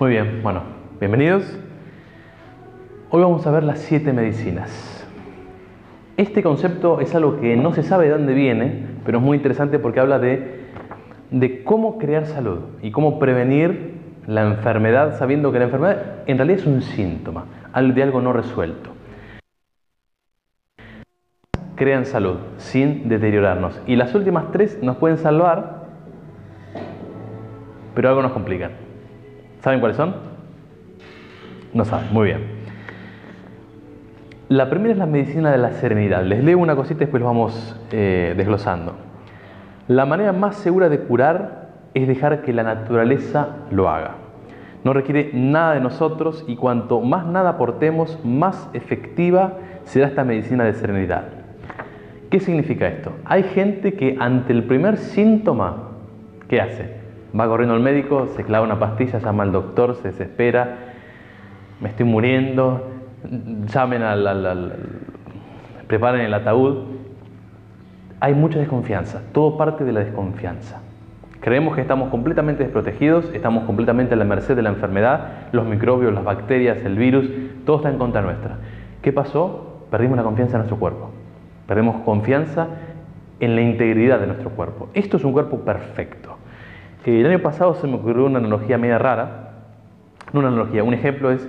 Muy bien, bueno, bienvenidos. Hoy vamos a ver las siete medicinas. Este concepto es algo que no se sabe de dónde viene, pero es muy interesante porque habla de, de cómo crear salud y cómo prevenir la enfermedad sabiendo que la enfermedad en realidad es un síntoma de algo no resuelto. Crean salud sin deteriorarnos. Y las últimas tres nos pueden salvar, pero algo nos complican. ¿Saben cuáles son? No saben, muy bien. La primera es la medicina de la serenidad. Les leo una cosita y después lo vamos eh, desglosando. La manera más segura de curar es dejar que la naturaleza lo haga. No requiere nada de nosotros y cuanto más nada aportemos, más efectiva será esta medicina de serenidad. ¿Qué significa esto? Hay gente que ante el primer síntoma, ¿qué hace? Va corriendo al médico, se clava una pastilla, llama al doctor, se desespera, me estoy muriendo, llamen al, preparen el ataúd. Hay mucha desconfianza, todo parte de la desconfianza. Creemos que estamos completamente desprotegidos, estamos completamente a la merced de la enfermedad, los microbios, las bacterias, el virus, todo está en contra nuestra. ¿Qué pasó? Perdimos la confianza en nuestro cuerpo. Perdemos confianza en la integridad de nuestro cuerpo. Esto es un cuerpo perfecto. El año pasado se me ocurrió una analogía media rara. No una analogía, un ejemplo es,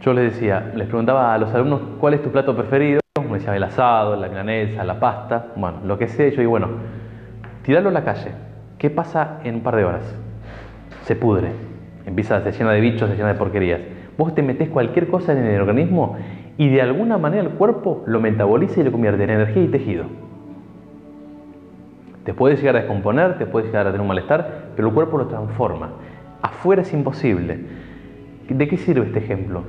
yo les decía, les preguntaba a los alumnos cuál es tu plato preferido. Me decían el asado, la milanesa, la pasta, bueno, lo que sea. Yo digo, bueno, tirarlo a la calle ¿Qué pasa en un par de horas? Se pudre, empieza, se llena de bichos, se llena de porquerías. Vos te metés cualquier cosa en el organismo y de alguna manera el cuerpo lo metaboliza y lo convierte en energía y tejido. Te puede llegar a descomponer, te puede llegar a tener un malestar, pero el cuerpo lo transforma. Afuera es imposible. ¿De qué sirve este ejemplo?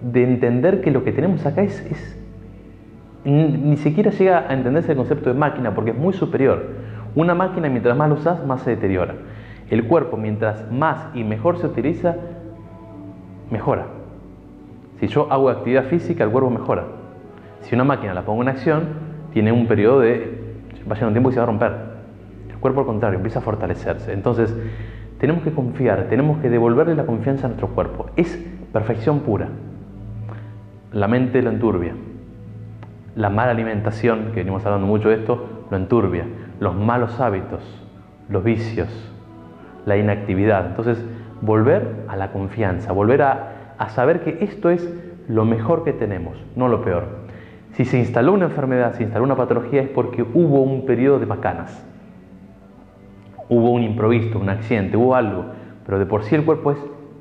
De entender que lo que tenemos acá es, ni siquiera llega a entenderse el concepto de máquina porque es muy superior. Una máquina mientras más lo usas, más se deteriora. El cuerpo mientras más y mejor se utiliza, mejora. Si yo hago actividad física, el cuerpo mejora. Si una máquina la pongo en acción, tiene un periodo de... va a llegar un tiempo y se va a romper. Cuerpo al contrario, empieza a fortalecerse. Entonces, tenemos que confiar, tenemos que devolverle la confianza a nuestro cuerpo. Es perfección pura. La mente lo enturbia. La mala alimentación, que venimos hablando mucho de esto, lo enturbia los malos hábitos, los vicios, la inactividad. Entonces, volver a la confianza, volver a, saber que esto es lo mejor que tenemos, no lo peor. Si se instaló una enfermedad, se instaló una patología, es porque hubo un periodo de macanas. Hubo un improviso, un accidente, hubo algo. Pero de por sí el cuerpo es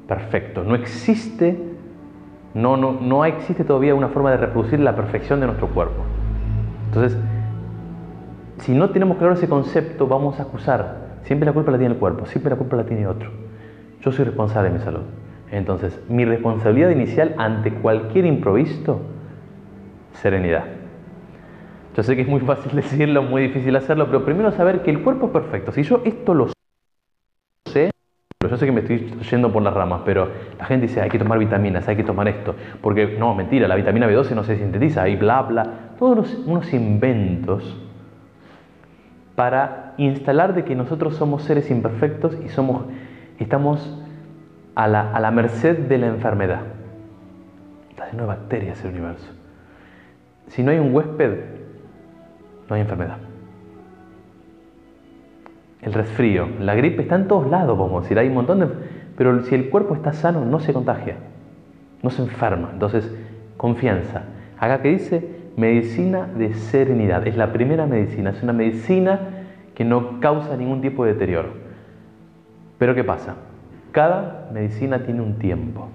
perfecto. No existe, no, no, no existe todavía una forma de reproducir la perfección de nuestro cuerpo. Entonces, si no tenemos claro ese concepto, vamos a acusar. Siempre la culpa la tiene el cuerpo, siempre la culpa la tiene otro. Yo soy responsable de mi salud. Entonces, mi responsabilidad inicial ante cualquier improviso, serenidad. Yo sé que es muy fácil decirlo, muy difícil hacerlo, pero primero saber que el cuerpo es perfecto. Si yo esto lo sé, yo sé que me estoy yendo por las ramas, pero la gente dice hay que tomar vitaminas, hay que tomar esto, porque no, mentira, la vitamina B12 no se sintetiza, y bla, bla, todos unos inventos para instalar de que nosotros somos seres imperfectos y somos, estamos a la, merced de la enfermedad. Está lleno de bacterias el universo. Si no hay un huésped, no hay enfermedad. El resfrío, la gripe está en todos lados, vamos a decir, hay un montón de... Pero si el cuerpo está sano, no se contagia, no se enferma. Entonces, confianza. Acá que dice, medicina de serenidad. Es la primera medicina, es una medicina que no causa ningún tipo de deterioro. Pero ¿qué pasa? Cada medicina tiene un tiempo.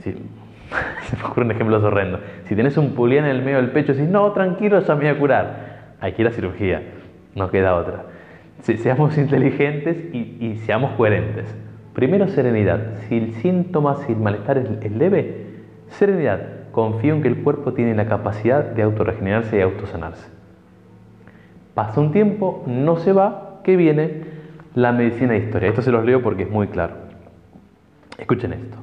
Si, se me ocurre un ejemplo horrendo. Si tienes un pulián en el medio del pecho dices, no, tranquilo, ya me voy a curar. Hay que ir a cirugía, no queda otra. seamos inteligentes y, seamos coherentes. Primero, serenidad. Si el síntoma, si el malestar es leve, serenidad confío en que el cuerpo tiene la capacidad de autorregenerarse y autosanarse. Pasa un tiempo, no se va, que viene la medicina de historia. Esto se los leo porque es muy claro. Escuchen esto.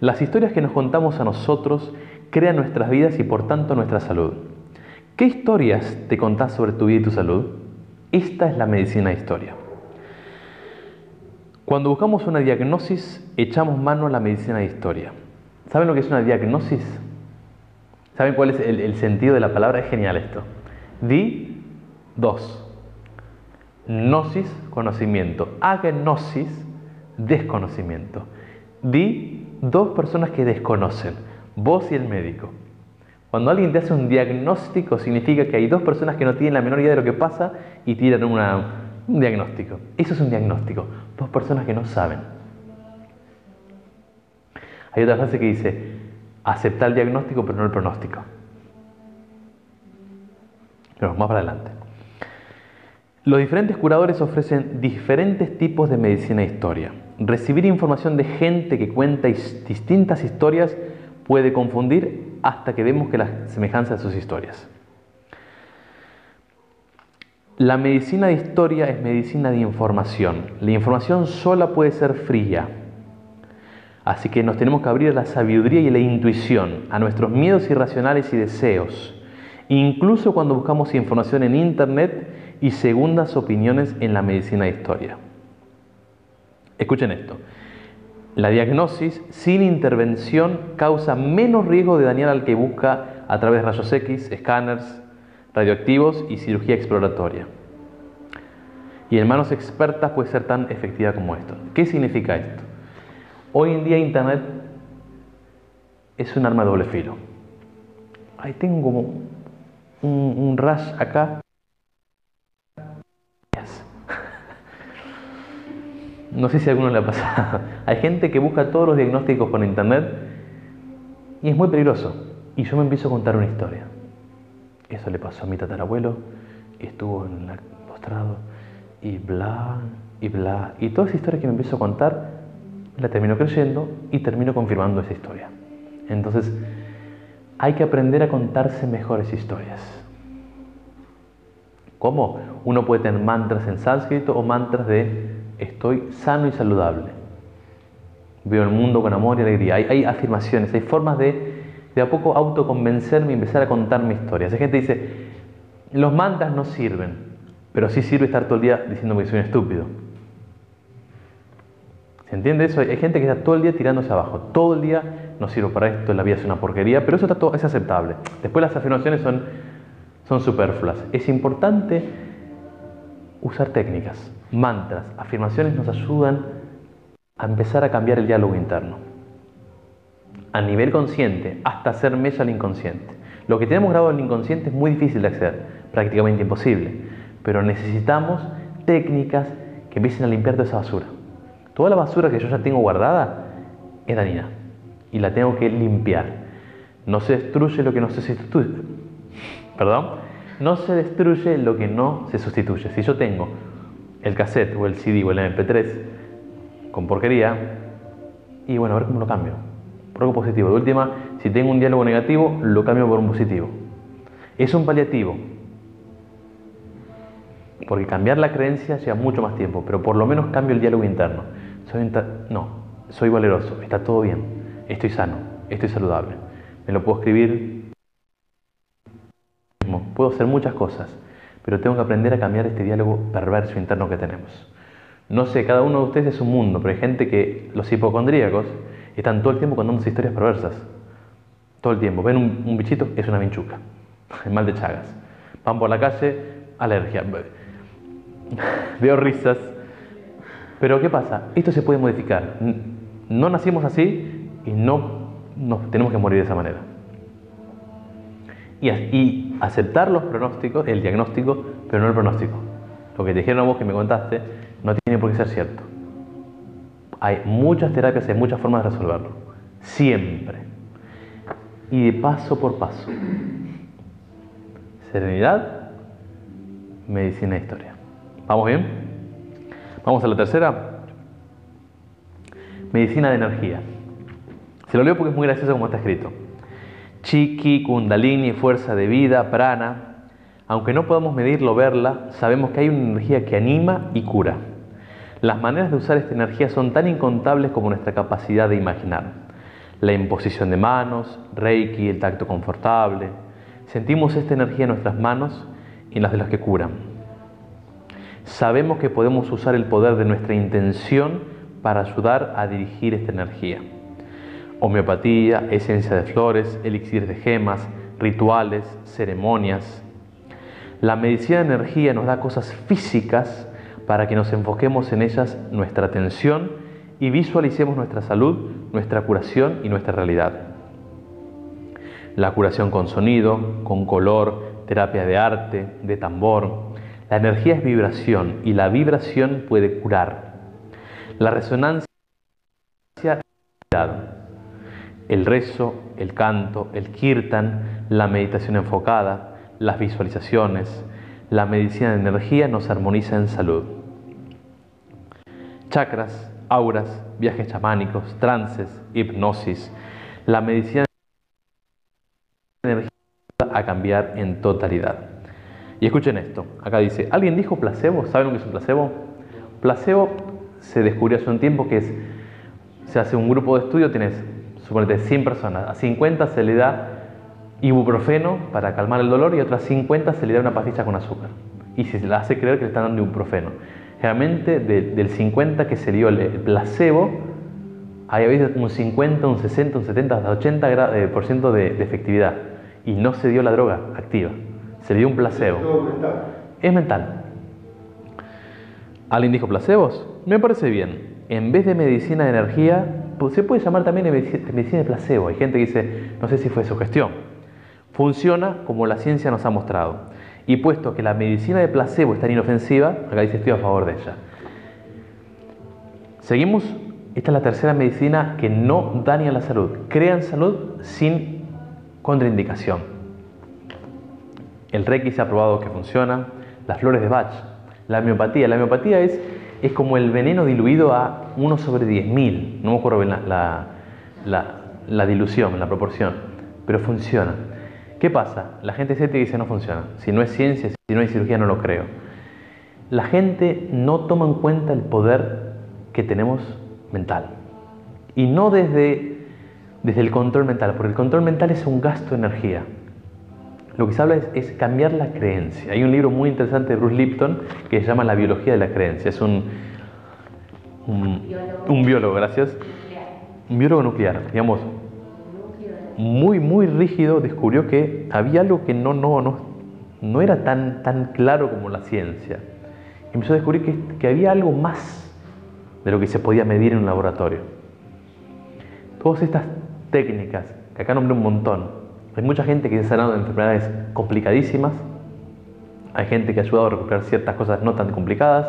Las historias que nos contamos a nosotros crean nuestras vidas y por tanto nuestra salud. ¿Qué historias te contás sobre tu vida y tu salud? Esta es la medicina de historia. Cuando buscamos una diagnosis, echamos mano a la medicina de historia. ¿Saben lo que es una diagnosis? ¿Saben cuál es el, sentido de la palabra? Es genial esto. Di, dos. Gnosis, conocimiento. Agnosis, desconocimiento. Di, dos personas que desconocen. Vos y el médico. Cuando alguien te hace un diagnóstico, significa que hay dos personas que no tienen la menor idea de lo que pasa y tiran un diagnóstico. Eso es un diagnóstico. Dos personas que no saben. Hay otra frase que dice, aceptar el diagnóstico pero no el pronóstico. Pero más para adelante. Los diferentes curadores ofrecen diferentes tipos de medicina e historia. Recibir información de gente que cuenta distintas historias puede confundir hasta que vemos que la semejanza de sus historias. La medicina de historia es medicina de información. La información sola puede ser fría, Así que nos tenemos que abrir a la sabiduría y a la intuición, a nuestros miedos irracionales y deseos, incluso cuando buscamos información en Internet y segundas opiniones en la medicina de historia. Escuchen esto. La diagnosis sin intervención causa menos riesgo de dañar al que busca a través de rayos X, escáneres, radioactivos y cirugía exploratoria. Y en manos expertas puede ser tan efectiva como esto. ¿Qué significa esto? Hoy en día Internet es un arma de doble filo. Ahí tengo un, un rush acá. No sé si a alguno le ha pasado. Hay gente que busca todos los diagnósticos por internet y es muy peligroso. Y yo me empiezo a contar una historia. Eso le pasó a mi tatarabuelo, estuvo en el postrado y bla, y bla. Y toda esa historia que me empiezo a contar la termino creyendo y termino confirmando esa historia. Entonces, hay que aprender a contarse mejores historias. ¿Cómo? Uno puede tener mantras en sánscrito o mantras de estoy sano y saludable. Veo el mundo con amor y alegría. Hay, afirmaciones, hay formas de de a poco autoconvencerme y empezar a contar mi historia. Hay gente dice, los mantras no sirven, pero sí sirve estar todo el día diciendo que soy un estúpido. ¿Se entiende eso? Hay gente que está todo el día tirándose abajo. Todo el día no sirvo para esto, la vida es una porquería, pero eso está todo, es aceptable. Después las afirmaciones son, son superfluas. Es importante usar técnicas, mantras, afirmaciones nos ayudan a empezar a cambiar el diálogo interno. A nivel consciente, hasta hacer mella al inconsciente. Lo que tenemos grabado en el inconsciente es muy difícil de acceder, prácticamente imposible. Pero necesitamos técnicas que empiecen a limpiar toda esa basura. Toda la basura que yo ya tengo guardada es dañina y la tengo que limpiar. No se destruye lo que no se sustituye. Perdón. No se destruye lo que no se sustituye. Si yo tengo el cassette o el CD o el MP3 con porquería, y bueno, a ver cómo lo cambio. Por algo positivo. De última, si tengo un diálogo negativo, lo cambio por un positivo. Es un paliativo. Porque cambiar la creencia lleva mucho más tiempo, pero por lo menos cambio el diálogo interno. Soy no, soy valeroso, está todo bien, estoy sano, estoy saludable. Me lo puedo escribir, puedo hacer muchas cosas, pero tengo que aprender a cambiar este diálogo perverso interno que tenemos. No sé, cada uno de ustedes es un mundo, pero hay gente que, los hipocondríacos, están todo el tiempo contando historias perversas. Todo el tiempo. Ven un, bichito, es una vinchuca. El mal de Chagas. Van por la calle, alergia. Veo risas, pero ¿qué pasa? Esto se puede modificar. No nacimos así y no nos tenemos que morir de esa manera. Y, aceptar los pronósticos, el diagnóstico, pero no el pronóstico. Lo que te dijeron a vos que me contaste no tiene por qué ser cierto. Hay muchas terapias, hay muchas formas de resolverlo. Siempre. Y de paso por paso. Serenidad, medicina e historia. ¿Vamos bien? Vamos a la tercera. Medicina de energía. Se lo leo porque es muy gracioso como está escrito. Chiki, Kundalini, fuerza de vida, prana. Aunque no podamos medirlo o verla, sabemos que hay una energía que anima y cura. Las maneras de usar esta energía son tan incontables como nuestra capacidad de imaginar. La imposición de manos, Reiki, el tacto confortable. Sentimos esta energía en nuestras manos y en las de los que curan. Sabemos que podemos usar el poder de nuestra intención para ayudar a dirigir esta energía. Homeopatía, esencia de flores, elixir de gemas, rituales, ceremonias. La medicina de energía nos da cosas físicas para que nos enfoquemos en ellas nuestra atención y visualicemos nuestra salud, nuestra curación y nuestra realidad. La curación con sonido, con color, terapia de arte, de tambor. La energía es vibración y la vibración puede curar. La resonancia el rezo, el canto, el kirtan, la meditación enfocada, las visualizaciones, la medicina de energía nos armoniza en salud. Chakras, auras, viajes chamánicos, trances, hipnosis. La medicina de energía a cambiar en totalidad. Y escuchen esto, acá dice, ¿alguien dijo placebo? ¿Saben lo que es un placebo? Placebo se descubrió hace un tiempo que es, se hace un grupo de estudio, tienes, suponete, 100 personas, a 50 se le da ibuprofeno para calmar el dolor y a otras 50 se le da una pastilla con azúcar. Y se le hace creer que le están dando ibuprofeno. Generalmente del 50 que se dio el, placebo, hay a veces un 50, un 60, un 70, hasta 80% eh, por ciento de, de efectividad. Y no se dio la droga activa, se le dio un placebo. Es mental. ¿Alguien dijo placebos? Me parece bien. En vez de medicina de energía, se puede llamar también medicina de placebo. Hay gente que dice, no sé si fue su gestión. Funciona como la ciencia nos ha mostrado. Y puesto que la medicina de placebo es tan inofensiva, acá dice estoy a favor de ella. Seguimos, esta es la tercera medicina que no daña la salud, crean salud sin contraindicación. El Reiki se ha probado que funciona, las flores de Bach, la homeopatía. La homeopatía es, es como el veneno diluido a 1 sobre 10.000, no me acuerdo bien la, dilución, la proporción, pero funciona. ¿Qué pasa? La gente escéptica dice no funciona. Si no es ciencia, si no hay cirugía, no lo creo. La gente no toma en cuenta el poder que tenemos mental. Y no desde, desde el control mental, porque el control mental es un gasto de energía. Lo que se habla es, cambiar la creencia. Hay un libro muy interesante de Bruce Lipton que se llama La biología de la creencia. Es un, un, un biólogo, gracias. Un biólogo nuclear, digamos, muy, muy rígido, descubrió que había algo que no, no, no, no era tan, tan claro como la ciencia. empezó a descubrir que, que había algo más de lo que se podía medir en un laboratorio. Todas estas técnicas, que acá nombré un montón, hay mucha gente que se ha sanado de enfermedades complicadísimas, hay gente que ha ayudado a recuperar ciertas cosas no tan complicadas,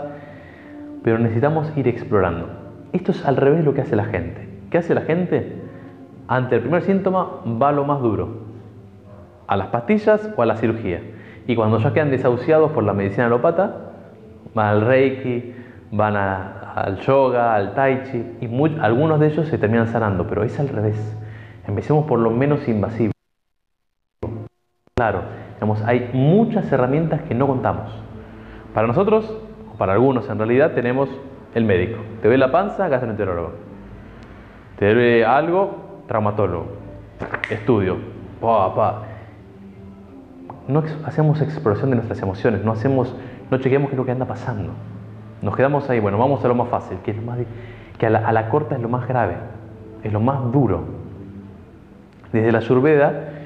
pero necesitamos ir explorando. Esto es al revés lo que hace la gente. ¿Qué hace la gente? Ante el primer síntoma va lo más duro, a las pastillas o a la cirugía. Y cuando ya quedan desahuciados por la medicina alopata, van al reiki, van al yoga, al tai chi, y algunos de ellos se terminan sanando, pero es al revés. Empecemos por lo menos invasivo. Claro, digamos, hay muchas herramientas que no contamos. Para nosotros, o para algunos en realidad, tenemos el médico. Te ve la panza, gastroenterólogo. Te ve algo, traumatólogo, estudio, pa, No hacemos exploración de nuestras emociones, no hacemos, no chequeamos qué es lo que anda pasando. Nos quedamos ahí, bueno, vamos a lo más fácil, que a, la, corta es lo más grave, es lo más duro. Desde la Ayurveda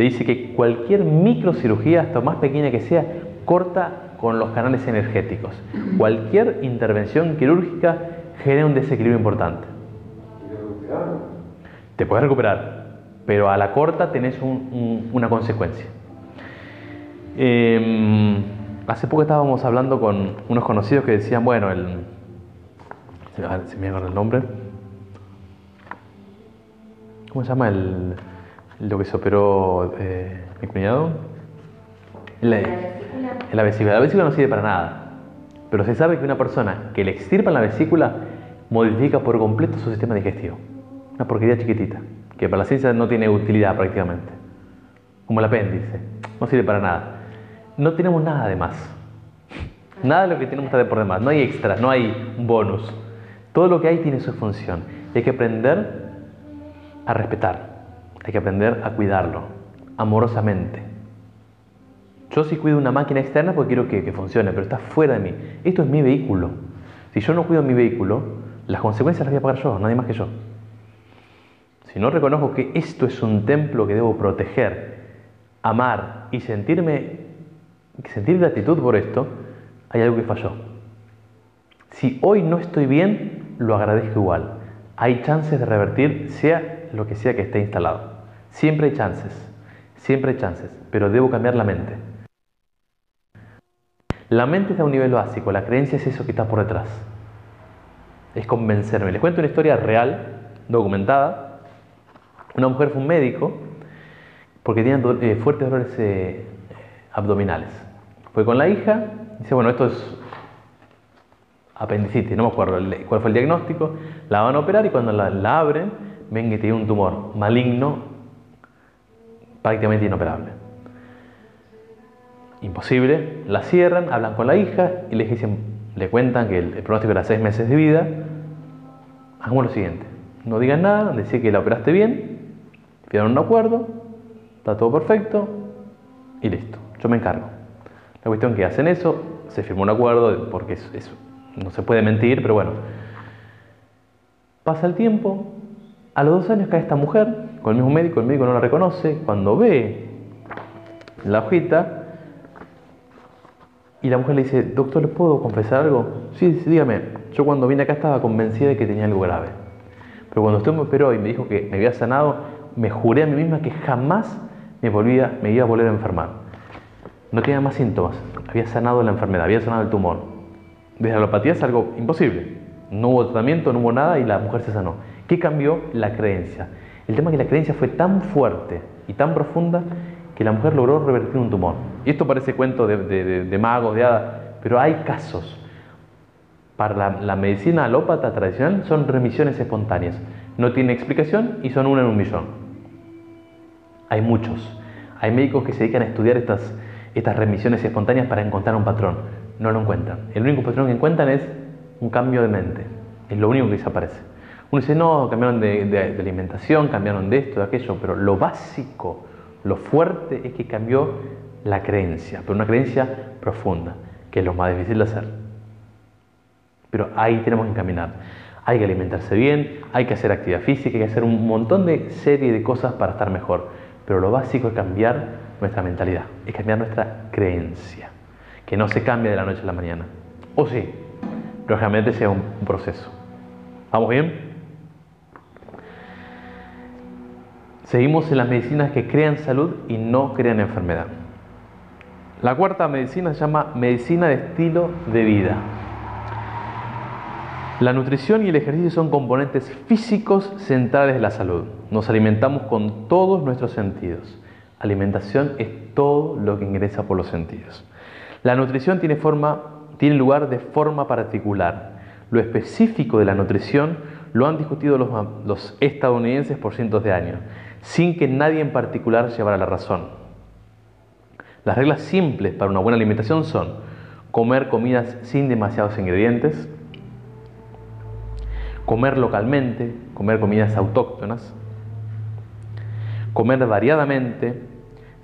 se dice que cualquier microcirugía, hasta más pequeña que sea, corta con los canales energéticos. Cualquier intervención quirúrgica genera un desequilibrio importante te puedes recuperar, pero a la corta tenés una consecuencia. Em, hace poco estábamos hablando con unos conocidos que decían, bueno, el, si me acuerdo el nombre, ¿cómo se llama el, lo que se operó eh, mi cuñado? La, la vesícula. La vesícula no sirve para nada, pero se sabe que una persona que le extirpa la vesícula modifica por completo su sistema digestivo. Una porquería chiquitita, que para la ciencia no tiene utilidad prácticamente. Como el apéndice, no sirve para nada. No tenemos nada de más. Nada de lo que tenemos está por demás. No hay extras, no hay bonus. Todo lo que hay tiene su función. Hay que aprender a respetar. Hay que aprender a cuidarlo amorosamente. Yo sí cuido una máquina externa porque quiero que, funcione, pero está fuera de mí. Esto es mi vehículo. Si yo no cuido mi vehículo, las consecuencias las voy a pagar yo, nadie más que yo. Si no reconozco que esto es un templo que debo proteger, amar y sentirme, sentir gratitud por esto, hay algo que falló. Si hoy no estoy bien, lo agradezco igual. Hay chances de revertir, sea lo que sea que esté instalado. Siempre hay chances, siempre hay chances, pero debo cambiar la mente. La mente está a un nivel básico, la creencia es eso que está por detrás. Es convencerme. Les cuento una historia real, documentada. Una mujer fue un médico porque tenía eh, fuertes dolores eh, abdominales. Fue con la hija, dice, bueno, esto es apendicitis, no me acuerdo cuál fue el diagnóstico, la van a operar y cuando la, abren, ven que tiene un tumor maligno prácticamente inoperable. Imposible, la cierran, hablan con la hija y le dicen, le cuentan que el, pronóstico era seis meses de vida. Hagamos lo siguiente, no digan nada, decir que la operaste bien, pidieron un acuerdo, está todo perfecto y listo, yo me encargo. La cuestión es que hacen eso, se firmó un acuerdo porque no se puede mentir, pero bueno. Pasa el tiempo, a los dos años cae esta mujer con el mismo médico, el médico no la reconoce, cuando ve la hojita, y la mujer le dice, doctor, ¿le puedo confesar algo? Sí, sí, dígame. Yo cuando vine acá estaba convencida de que tenía algo grave. Pero cuando usted me operó y me dijo que me había sanado, me juré a mí misma que jamás me, volvía, me iba a volver a enfermar. No tenía más síntomas. Había sanado la enfermedad, había sanado el tumor. Desde la alopatía es algo imposible. No hubo tratamiento, no hubo nada y la mujer se sanó. ¿Qué cambió? La creencia. El tema es que la creencia fue tan fuerte y tan profunda que la mujer logró revertir un tumor. Y esto parece cuento de, magos, de hadas, pero hay casos. Para la, medicina alópata tradicional son remisiones espontáneas. No tiene explicación y son una en un millón. Hay muchos. Hay médicos que se dedican a estudiar estas, estas remisiones espontáneas para encontrar un patrón. No lo encuentran. El único patrón que encuentran es un cambio de mente. Es lo único que desaparece. Uno dice, no, cambiaron de, alimentación, cambiaron de esto, de aquello, pero lo básico, lo fuerte es que cambió la creencia, pero una creencia profunda, que es lo más difícil de hacer. Pero ahí tenemos que caminar. Hay que alimentarse bien, hay que hacer actividad física, hay que hacer un montón de serie de cosas para estar mejor. Pero lo básico es cambiar nuestra mentalidad, es cambiar nuestra creencia, que no se cambia de la noche a la mañana. O sí, pero realmente sea un proceso. ¿Vamos bien? Seguimos en las medicinas que crean salud y no crean enfermedad. La cuarta medicina se llama medicina de estilo de vida. La nutrición y el ejercicio son componentes físicos centrales de la salud. Nos alimentamos con todos nuestros sentidos. Alimentación es todo lo que ingresa por los sentidos. La nutrición tiene, lugar de forma particular. Lo específico de la nutrición lo han discutido los estadounidenses por cientos de años sin que nadie en particular llevara la razón. Las reglas simples para una buena alimentación son comer comidas sin demasiados ingredientes, comer localmente, comer comidas autóctonas, comer variadamente,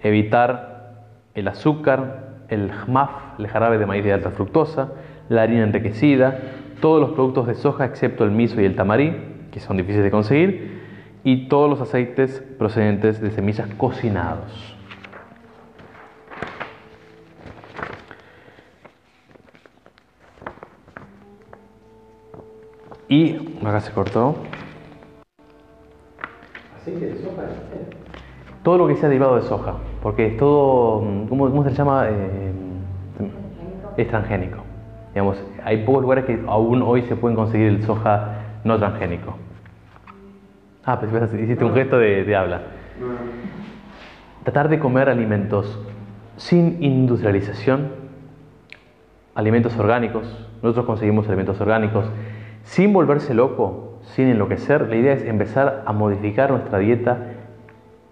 evitar el azúcar, el jmaf, el jarabe de maíz de alta fructosa, la harina enriquecida, todos los productos de soja excepto el miso y el tamarí, que son difíciles de conseguir, y todos los aceites procedentes de semillas cocinados. Y acá se cortó. ¿Aceite de soja? Todo lo que sea derivado de soja, porque es todo, ¿cómo, se llama? Eh, es transgénico. Digamos, hay pocos lugares que aún hoy se pueden conseguir el soja no transgénico. Ah, pues hiciste un gesto de, habla. Tratar de comer alimentos sin industrialización, alimentos orgánicos, nosotros conseguimos alimentos orgánicos, sin volverse loco, sin enloquecer. La idea es empezar a modificar nuestra dieta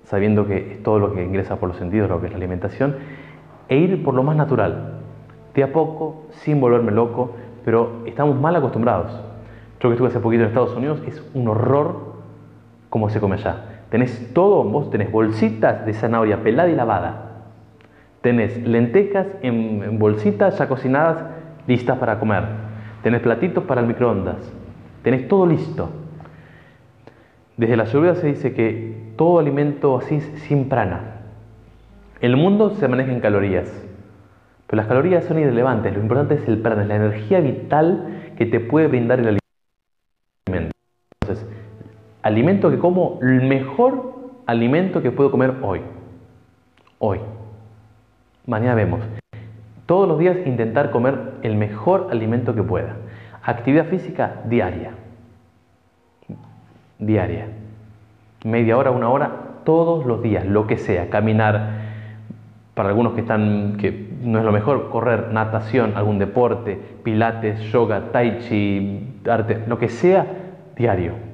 sabiendo que es todo lo que ingresa por los sentidos, lo que es la alimentación, e ir por lo más natural, de a poco, sin volverme loco, pero estamos mal acostumbrados. Yo que estuve hace poquito en Estados Unidos, es un horror cómo se come allá. Tenés todo, vos tenés bolsitas de zanahoria pelada y lavada. Tenés lentejas en, bolsitas ya cocinadas, listas para comer. Tenés platitos para el microondas. tenés todo listo. Desde la ayurveda se dice que todo alimento así es sin prana. El mundo se maneja en calorías, pero las calorías son irrelevantes. Lo importante es el prana, es la energía vital que te puede brindar el alimento. Entonces, alimento que como, el mejor alimento que puedo comer hoy. Hoy. Mañana vemos. Todos los días intentar comer el mejor alimento que pueda. Actividad física diaria. Diaria. Media hora, una hora, todos los días, lo que sea. Caminar. Para algunos que están, que no es lo mejor, correr, natación, algún deporte, pilates, yoga, tai chi, arte, lo que sea, diario.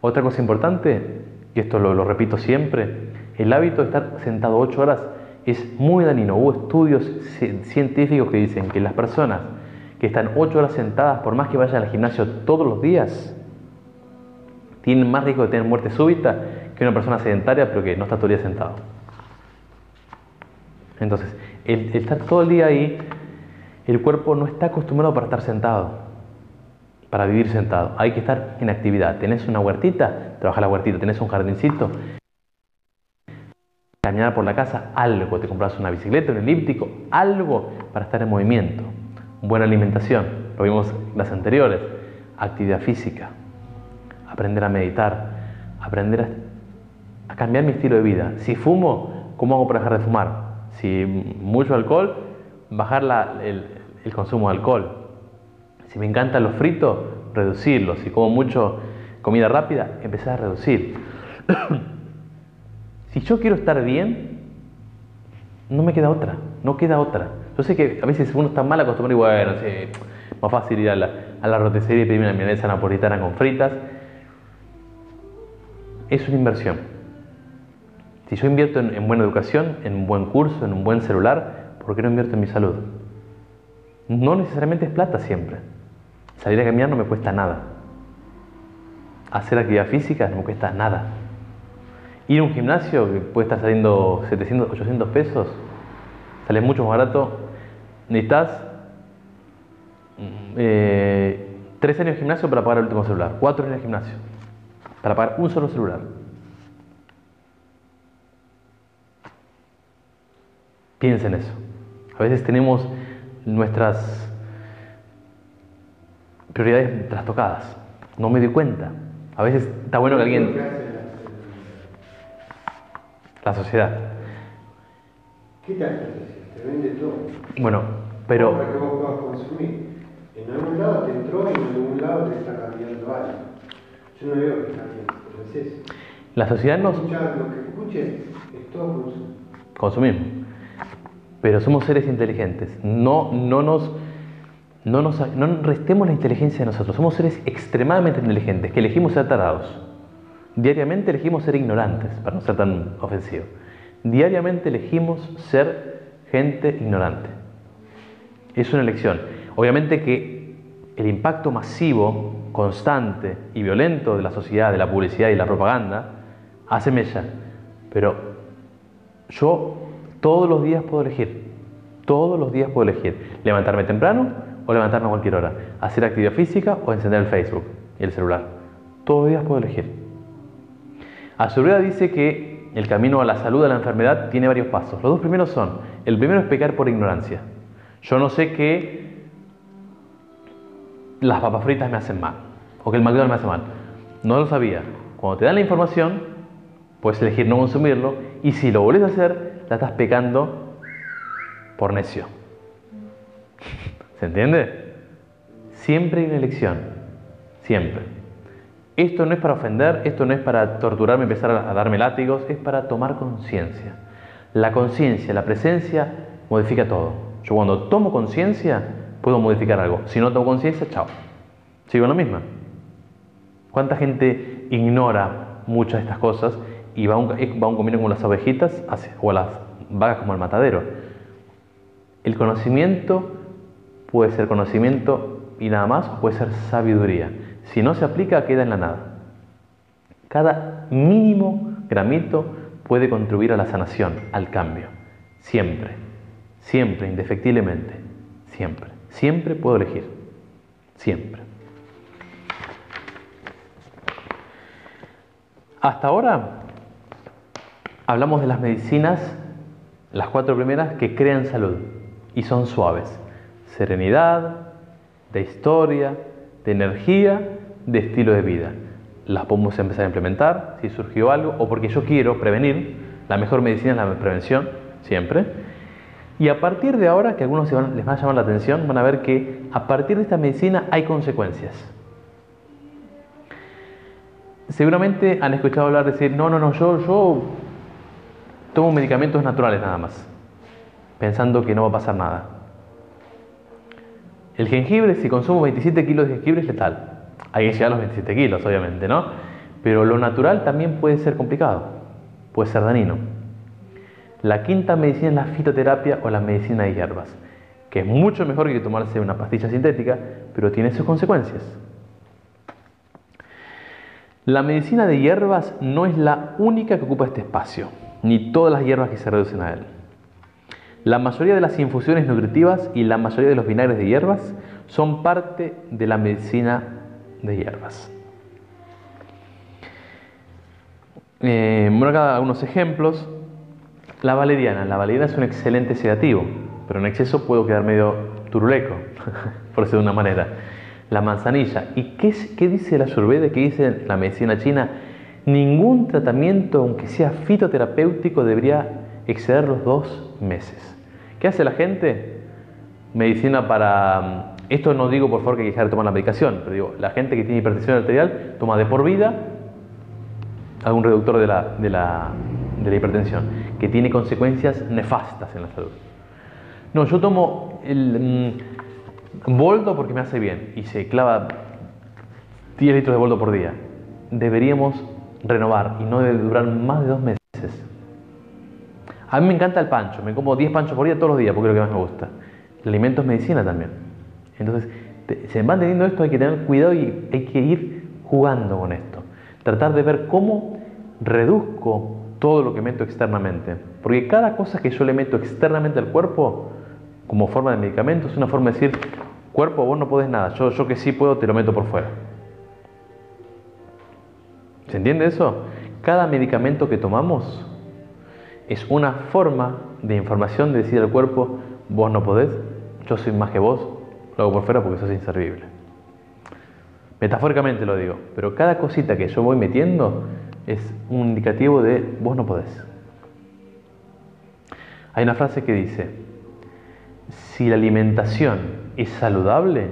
Otra cosa importante, y esto lo, repito siempre, el hábito de estar sentado ocho horas es muy dañino. Hubo estudios científicos que dicen que las personas que están ocho horas sentadas, por más que vayan al gimnasio todos los días, tienen más riesgo de tener muerte súbita que una persona sedentaria pero que no está todo el día sentado. Entonces, el, estar todo el día ahí, el cuerpo no está acostumbrado para estar sentado, para vivir sentado. Hay que estar en actividad. Tenés una huertita, trabaja la huertita. Tenés un jardincito, caminar por la casa, algo, te compras una bicicleta, un elíptico, algo para estar en movimiento. Buena alimentación, lo vimos las anteriores, actividad física, aprender a meditar, aprender a, cambiar mi estilo de vida. Si fumo, ¿cómo hago para dejar de fumar? Si mucho alcohol, bajar el consumo de alcohol. Si me encantan los fritos, reducirlos. Si como mucho comida rápida, empezar a reducir. Si yo quiero estar bien, no me queda otra, no queda otra. Yo sé que a veces uno está mal acostumbrado y bueno, es más fácil ir a la, a la y pedirme una milanesa napolitana con fritas. Es una inversión. Si yo invierto en, en, buena educación, en un buen curso, en un buen celular, ¿por qué no invierto en mi salud? No necesariamente es plata siempre. Salir a caminar no me cuesta nada. Hacer actividad física no me cuesta nada. Ir a un gimnasio que puede estar saliendo 700, 800 pesos, sale mucho más barato. Necesitas eh, tres años de gimnasio para pagar el último celular, cuatro años de gimnasio para pagar un solo celular. Piensen eso. A veces tenemos nuestras prioridades trastocadas. No me di cuenta. A veces está bueno que alguien la sociedad. ¿Qué te hace? Te vende todo. Bueno, pero. Para que vos puedas consumir. En algún lado te entró y en algún lado te está cambiando algo. Yo no veo que está pero es eso. La sociedad nos. Escuchar, lo que escuches es todo consumo. Consumimos. Pero somos seres inteligentes. No, no nos. No, nos, no restemos la inteligencia de nosotros. Somos seres extremadamente inteligentes que elegimos ser tarados. Diariamente elegimos ser ignorantes, para no ser tan ofensivo. Diariamente elegimos ser gente ignorante. Es una elección. Obviamente que el impacto masivo, constante y violento de la sociedad, de la publicidad y la propaganda, hace mella. Pero yo todos los días puedo elegir. Todos los días puedo elegir. Levantarme temprano o levantarme a cualquier hora. Hacer actividad física o encender el Facebook y el celular. Todos los días puedo elegir. Ayurveda dice que el camino a la salud de la enfermedad tiene varios pasos. Los dos primeros son, el primero es pecar por ignorancia. Yo no sé que las papas fritas me hacen mal o que el McDonald's me hace mal. No lo sabía. Cuando te dan la información, puedes elegir no consumirlo y si lo vuelves a hacer, la estás pecando por necio. ¿Se entiende? Siempre hay una elección. Siempre. Esto no es para ofender, esto no es para torturarme, empezar a darme látigos, es para tomar conciencia. La conciencia, la presencia, modifica todo. Yo cuando tomo conciencia, puedo modificar algo. Si no tomo conciencia, chao. Sigo en la misma. ¿Cuánta gente ignora muchas de estas cosas y va a un, va un camino como las ovejitas o a las vagas como el matadero? El conocimiento puede ser conocimiento y nada más, puede ser sabiduría. Si no se aplica, queda en la nada. Cada mínimo gramito puede contribuir a la sanación, al cambio. Siempre, siempre, indefectiblemente, siempre. Siempre puedo elegir. Siempre. Hasta ahora hablamos de las medicinas, las cuatro primeras, que crean salud y son suaves. Serenidad, de historia, de energía, de estilo de vida. Las podemos empezar a implementar si surgió algo o porque yo quiero prevenir. La mejor medicina es la prevención, siempre. Y a partir de ahora, que algunos les va a llamar la atención, van a ver que a partir de esta medicina hay consecuencias. Seguramente han escuchado hablar de decir, no, no, no, yo, yo tomo medicamentos naturales nada más, pensando que no va a pasar nada. El jengibre, si consumo 27 kilos de jengibre, es letal. Hay que llegar a los 27 kilos, obviamente, ¿no? Pero lo natural también puede ser complicado, puede ser dañino. La quinta medicina es la fitoterapia o la medicina de hierbas, que es mucho mejor que tomarse una pastilla sintética, pero tiene sus consecuencias. La medicina de hierbas no es la única que ocupa este espacio, ni todas las hierbas que se reducen a él. La mayoría de las infusiones nutritivas y la mayoría de los vinagres de hierbas son parte de la medicina de hierbas. Eh, bueno, acá algunos ejemplos. La valeriana. La valeriana es un excelente sedativo, pero en exceso puedo quedar medio turuleco, por decirlo de una manera la manzanilla. ¿Y qué, qué dice la Ayurveda? ¿Qué dice la medicina china? Ningún tratamiento, aunque sea fitoterapéutico, debería exceder los dos meses. ¿Qué hace la gente? Medicina para... Mm, esto no digo por favor que hay tomar la medicación, pero digo, la gente que tiene hipertensión arterial toma de por vida algún reductor de la, de la, hipertensión, que tiene consecuencias nefastas en la salud. No, yo tomo el, mm, boldo porque me hace bien y se clava 10 litros de boldo por día. Deberíamos renovar y no debe durar más de dos meses. A mí me encanta el pancho, me como 10 panchos por día todos los días porque es lo que más me gusta. El alimento es medicina también. Entonces, se van teniendo esto, hay que tener cuidado y hay que ir jugando con esto. Tratar de ver cómo reduzco todo lo que meto externamente. Porque cada cosa que yo le meto externamente al cuerpo, como forma de medicamento, es una forma de decir, Cuerpo, vos no podés nada. Yo, yo que sí puedo, te lo meto por fuera. ¿Se entiende eso? Cada medicamento que tomamos es una forma de información de decir al cuerpo, vos no podés, yo soy más que vos, lo hago por fuera porque sos inservible. Metafóricamente lo digo, pero cada cosita que yo voy metiendo es un indicativo de vos no podés. Hay una frase que dice, si la alimentación es saludable,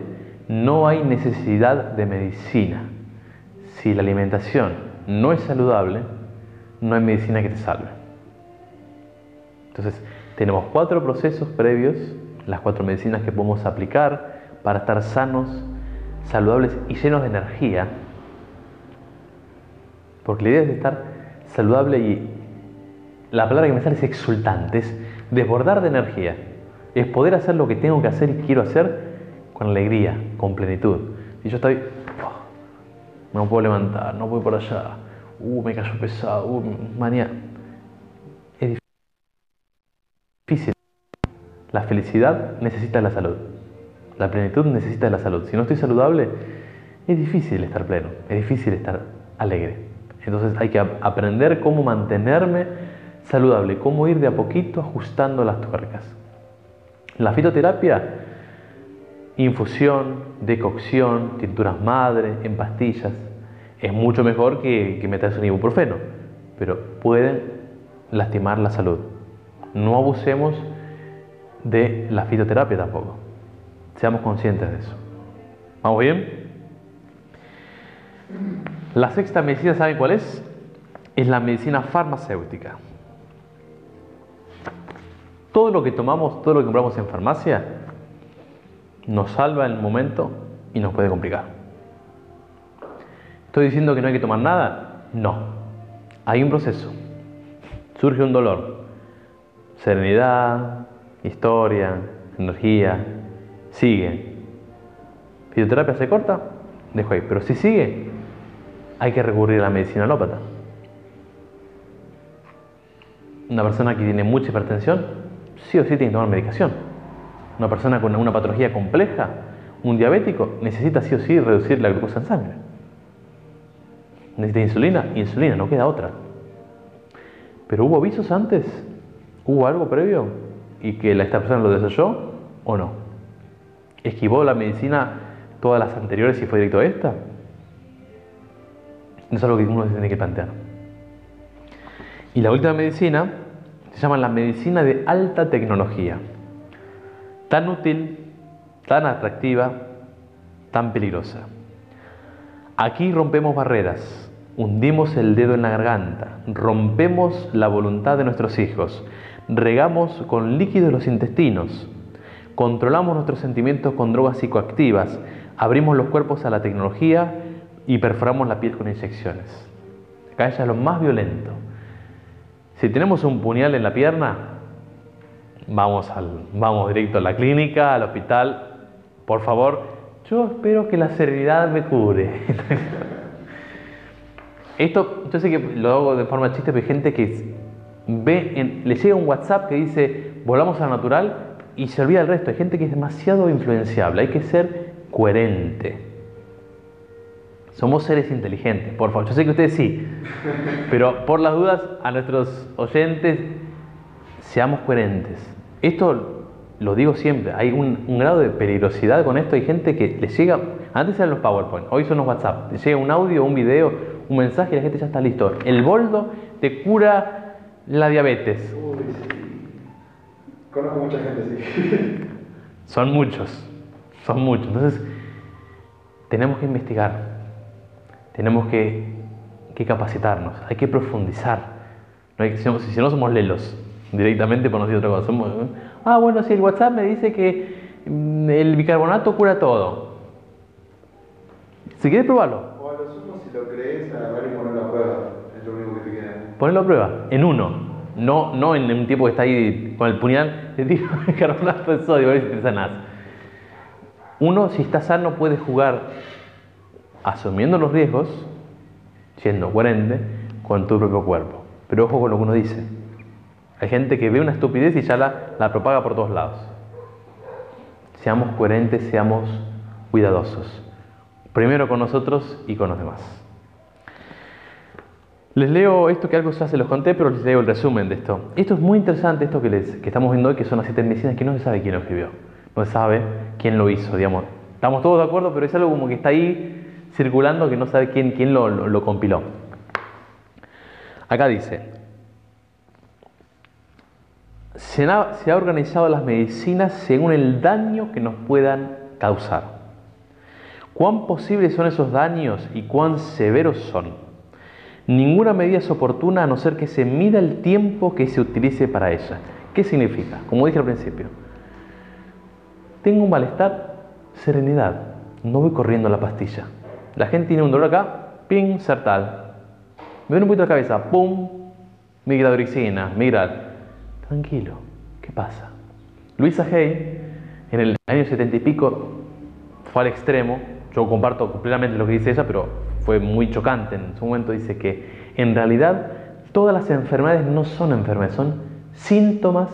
no hay necesidad de medicina. Si la alimentación no es saludable, no hay medicina que te salve. Entonces, tenemos cuatro procesos previos, las cuatro medicinas que podemos aplicar para estar sanos, saludables y llenos de energía. Porque la idea es estar saludable y la palabra que me sale es exultante, es desbordar de energía es poder hacer lo que tengo que hacer y quiero hacer con alegría, con plenitud. Si yo estoy, no puedo levantar, no voy por allá, uh, me cayó pesado, uh, mañana. Es difícil. La felicidad necesita la salud. La plenitud necesita la salud. Si no estoy saludable, es difícil estar pleno, es difícil estar alegre. Entonces hay que aprender cómo mantenerme saludable, cómo ir de a poquito ajustando las tuercas. La fitoterapia, infusión, decocción, tinturas madre, en pastillas, es mucho mejor que, que meterse un ibuprofeno, pero pueden lastimar la salud. No abusemos de la fitoterapia tampoco. Seamos conscientes de eso. ¿Vamos bien? La sexta medicina, ¿saben cuál es? Es la medicina farmacéutica. Todo lo que tomamos, todo lo que compramos en farmacia, nos salva en el momento y nos puede complicar. ¿Estoy diciendo que no hay que tomar nada? No. Hay un proceso. Surge un dolor. Serenidad, historia, energía. Sigue. Fisioterapia se corta, dejo ahí. Pero si sigue, hay que recurrir a la medicina alópata. Una persona que tiene mucha hipertensión sí o sí tiene que tomar medicación. Una persona con una patología compleja, un diabético, necesita sí o sí reducir la glucosa en sangre. ¿Necesita insulina? Insulina, no queda otra. Pero ¿hubo avisos antes? ¿Hubo algo previo? ¿Y que esta persona lo desayó o no? ¿Esquivó la medicina todas las anteriores y fue directo a esta? Eso es algo que uno se tiene que plantear. Y la última medicina se llama la medicina de alta tecnología. Tan útil, tan atractiva, tan peligrosa. Aquí rompemos barreras, hundimos el dedo en la garganta, rompemos la voluntad de nuestros hijos, regamos con líquidos los intestinos, controlamos nuestros sentimientos con drogas psicoactivas, abrimos los cuerpos a la tecnología y perforamos la piel con inyecciones. Acá ya es lo más violento. Si tenemos un puñal en la pierna, vamos, al, vamos directo a la clínica, al hospital. Por favor, yo espero que la serenidad me cure. Esto, yo sé que lo hago de forma chiste, pero hay gente que ve, le llega un WhatsApp que dice, volvamos a lo natural y se olvida el resto. Hay gente que es demasiado influenciable, hay que ser coherente. Somos seres inteligentes, por favor. Yo sé que ustedes sí, pero por las dudas a nuestros oyentes, seamos coherentes. Esto lo digo siempre, hay un, grado de peligrosidad con esto. Hay gente que le llega, antes eran los PowerPoint, hoy son los WhatsApp. Le llega un audio, un video, un mensaje y la gente ya está listo. El boldo te cura la diabetes. Uy, sí. Conozco mucha gente así. Son muchos, son muchos. Entonces, tenemos que investigar tenemos que, capacitarnos, hay que profundizar. No hay, si, no somos lelos, directamente por no decir otra cosa. Somos, ah, bueno, si el WhatsApp me dice que mm, el bicarbonato cura todo. Si quieres probarlo. O a lo sumo, si lo crees, agarrar y ponerlo a prueba. Es lo único que te queda. Ponelo a prueba, en uno. No, no en un tipo que está ahí con el puñal, de si te sanás. Uno, si está sano, puede jugar asumiendo los riesgos, siendo coherente con tu propio cuerpo. Pero ojo con lo que uno dice. Hay gente que ve una estupidez y ya la, la propaga por todos lados. Seamos coherentes, seamos cuidadosos. Primero con nosotros y con los demás. Les leo esto que algo ya se los conté, pero les leo el resumen de esto. Esto es muy interesante, esto que, les, que estamos viendo hoy, que son las siete medicinas, que no se sabe quién lo escribió. No se sabe quién lo hizo, digamos. Estamos todos de acuerdo, pero es algo como que está ahí circulando que no sabe quién, quién lo, compiló. Acá dice, se se ha organizado las medicinas según el daño que nos puedan causar. ¿Cuán posibles son esos daños y cuán severos son? Ninguna medida es oportuna a no ser que se mida el tiempo que se utilice para ella. ¿Qué significa? Como dije al principio, tengo un malestar, serenidad, no voy corriendo a la pastilla. La gente tiene un dolor acá, ping, sertal. Me duele un poquito la cabeza, pum, migradorixina, migral. Tranquilo, ¿qué pasa? Luisa Hay, en el año 70 y pico, fue al extremo. Yo comparto completamente lo que dice ella, pero fue muy chocante. En su momento dice que en realidad todas las enfermedades no son enfermedades, son síntomas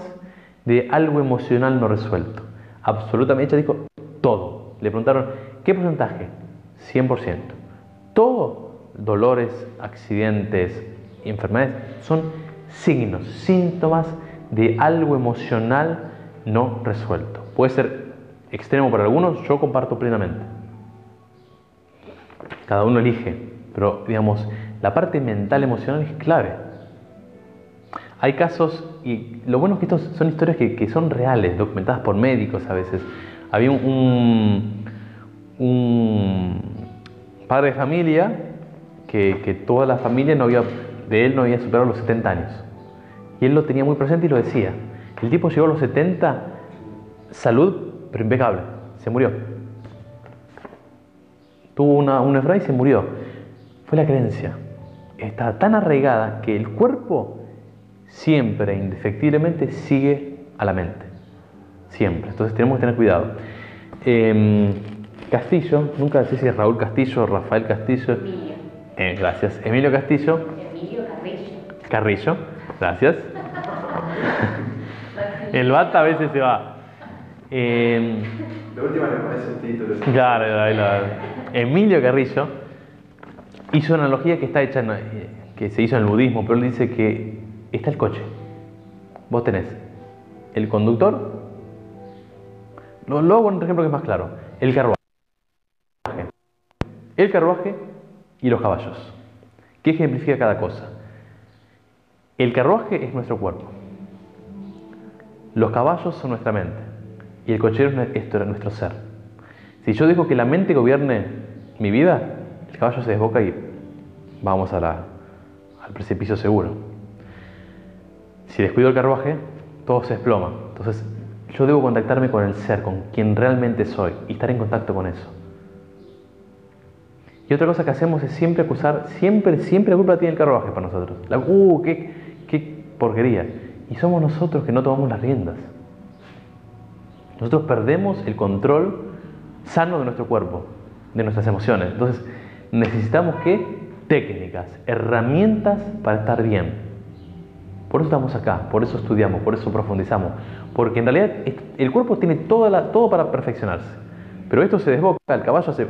de algo emocional no resuelto. Absolutamente, ella dijo todo. Le preguntaron, ¿qué porcentaje? 100%. Todo, dolores, accidentes, enfermedades, son signos, síntomas de algo emocional no resuelto. Puede ser extremo para algunos, yo comparto plenamente. Cada uno elige, pero digamos, la parte mental emocional es clave. Hay casos, y lo bueno es que estos son historias que, son reales, documentadas por médicos a veces. Había un, padre de familia que, toda la familia no había, de él no había superado los 70 años. Y él lo tenía muy presente y lo decía. El tipo llegó a los 70, salud, pero impecable, se murió. Tuvo una, una y se murió. Fue la creencia. Está tan arraigada que el cuerpo siempre, indefectiblemente, sigue a la mente. Siempre. Entonces tenemos que tener cuidado. Em, Castillo, nunca sé si es Raúl Castillo o Rafael Castillo. Emilio. Eh, gracias. Emilio Castillo. Emilio Carrillo. Carrillo, gracias. El bata a veces se va. Eh, la última le parece un título. Claro, Emilio Carrillo hizo una analogía que está hecha, en, eh, que se hizo en el budismo, pero él dice que está el coche. Vos tenés el conductor, luego un ejemplo que es más claro, el carruaje. El carruaje y los caballos. ¿Qué ejemplifica cada cosa? El carruaje es nuestro cuerpo. Los caballos son nuestra mente. Y el cochero es nuestro ser. Si yo dejo que la mente gobierne mi vida, el caballo se desboca y vamos al precipicio seguro. Si descuido el carruaje, todo se desploma. Entonces, yo debo contactarme con el ser, con quien realmente soy, y estar en contacto con eso. Y otra cosa que hacemos es siempre acusar, siempre, siempre la culpa tiene el carruaje para nosotros. La, uh, qué, qué porquería. Y somos nosotros que no tomamos las riendas. Nosotros perdemos el control sano de nuestro cuerpo, de nuestras emociones. Entonces, necesitamos qué? Técnicas, herramientas para estar bien. Por eso estamos acá, por eso estudiamos, por eso profundizamos. Porque en realidad el cuerpo tiene toda todo para perfeccionarse. Pero esto se desboca, el caballo hace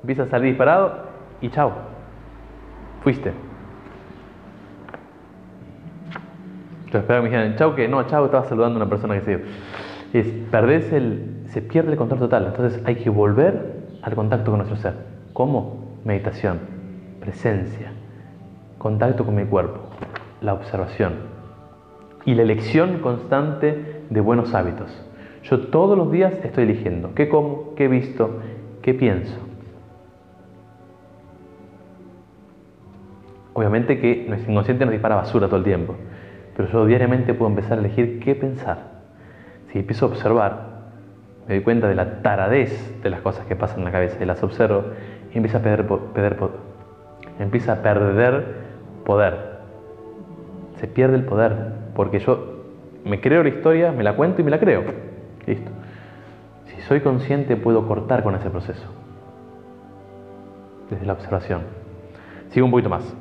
empieza a salir disparado y chao, fuiste. Yo esperaba que me dijeran, chao, que no, chao, estaba saludando a una persona que se Es, perdés el, se pierde el control total. Entonces hay que volver al contacto con nuestro ser. ¿Cómo? Meditación, presencia, contacto con mi cuerpo, la observación y la elección constante de buenos hábitos. Yo todos los días estoy eligiendo qué como, qué he visto, qué pienso. Obviamente que nuestro inconsciente nos dispara basura todo el tiempo, pero yo diariamente puedo empezar a elegir qué pensar. Si empiezo a observar, me doy cuenta de la taradez de las cosas que pasan en la cabeza y las observo y empiezo a perder, perder, empieza a perder poder. Se pierde el poder porque yo me creo la historia, me la cuento y me la creo. Listo. Si soy consciente puedo cortar con ese proceso. Desde la observación. Sigo un poquito más.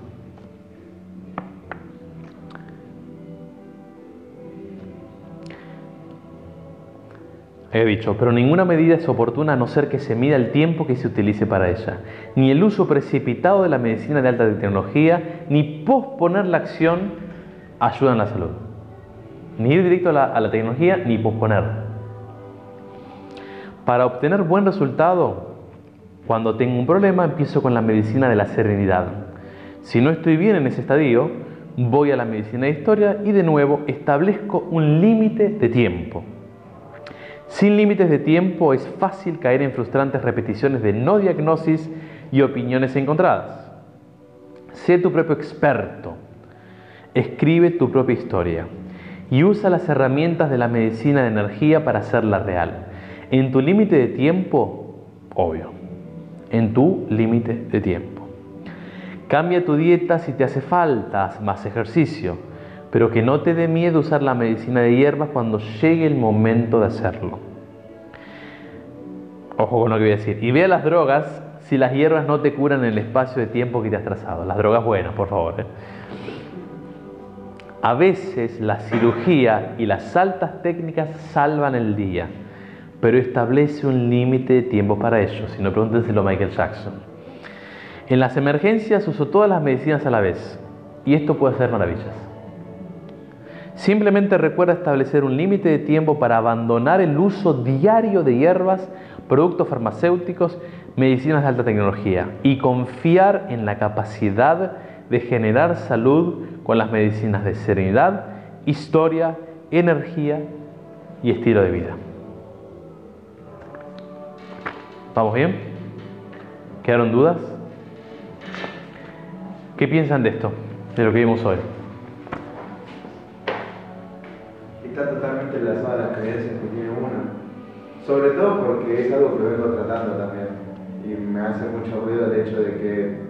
He dicho, pero ninguna medida es oportuna a no ser que se mida el tiempo que se utilice para ella, ni el uso precipitado de la medicina de alta tecnología, ni posponer la acción ayudan a la salud. Ni ir directo a la, a la tecnología, ni posponer. Para obtener buen resultado, cuando tengo un problema, empiezo con la medicina de la serenidad. Si no estoy bien en ese estadio, voy a la medicina de historia y de nuevo establezco un límite de tiempo. Sin límites de tiempo es fácil caer en frustrantes repeticiones de no diagnosis y opiniones encontradas. Sé tu propio experto. Escribe tu propia historia y usa las herramientas de la medicina de energía para hacerla real. En tu límite de tiempo, obvio. En tu límite de tiempo. Cambia tu dieta si te hace falta, más ejercicio pero que no te dé miedo usar la medicina de hierbas cuando llegue el momento de hacerlo. Ojo con lo que voy a decir. Y vea las drogas si las hierbas no te curan en el espacio de tiempo que te has trazado. Las drogas buenas, por favor. ¿eh? A veces la cirugía y las altas técnicas salvan el día, pero establece un límite de tiempo para ello. Si no, pregúntenselo a Michael Jackson. En las emergencias uso todas las medicinas a la vez y esto puede hacer maravillas. Simplemente recuerda establecer un límite de tiempo para abandonar el uso diario de hierbas, productos farmacéuticos, medicinas de alta tecnología y confiar en la capacidad está totalmente enlazada a las creencias que tiene uno. Sobre todo porque es algo que vengo tratando también. Y me hace mucho ruido el hecho de que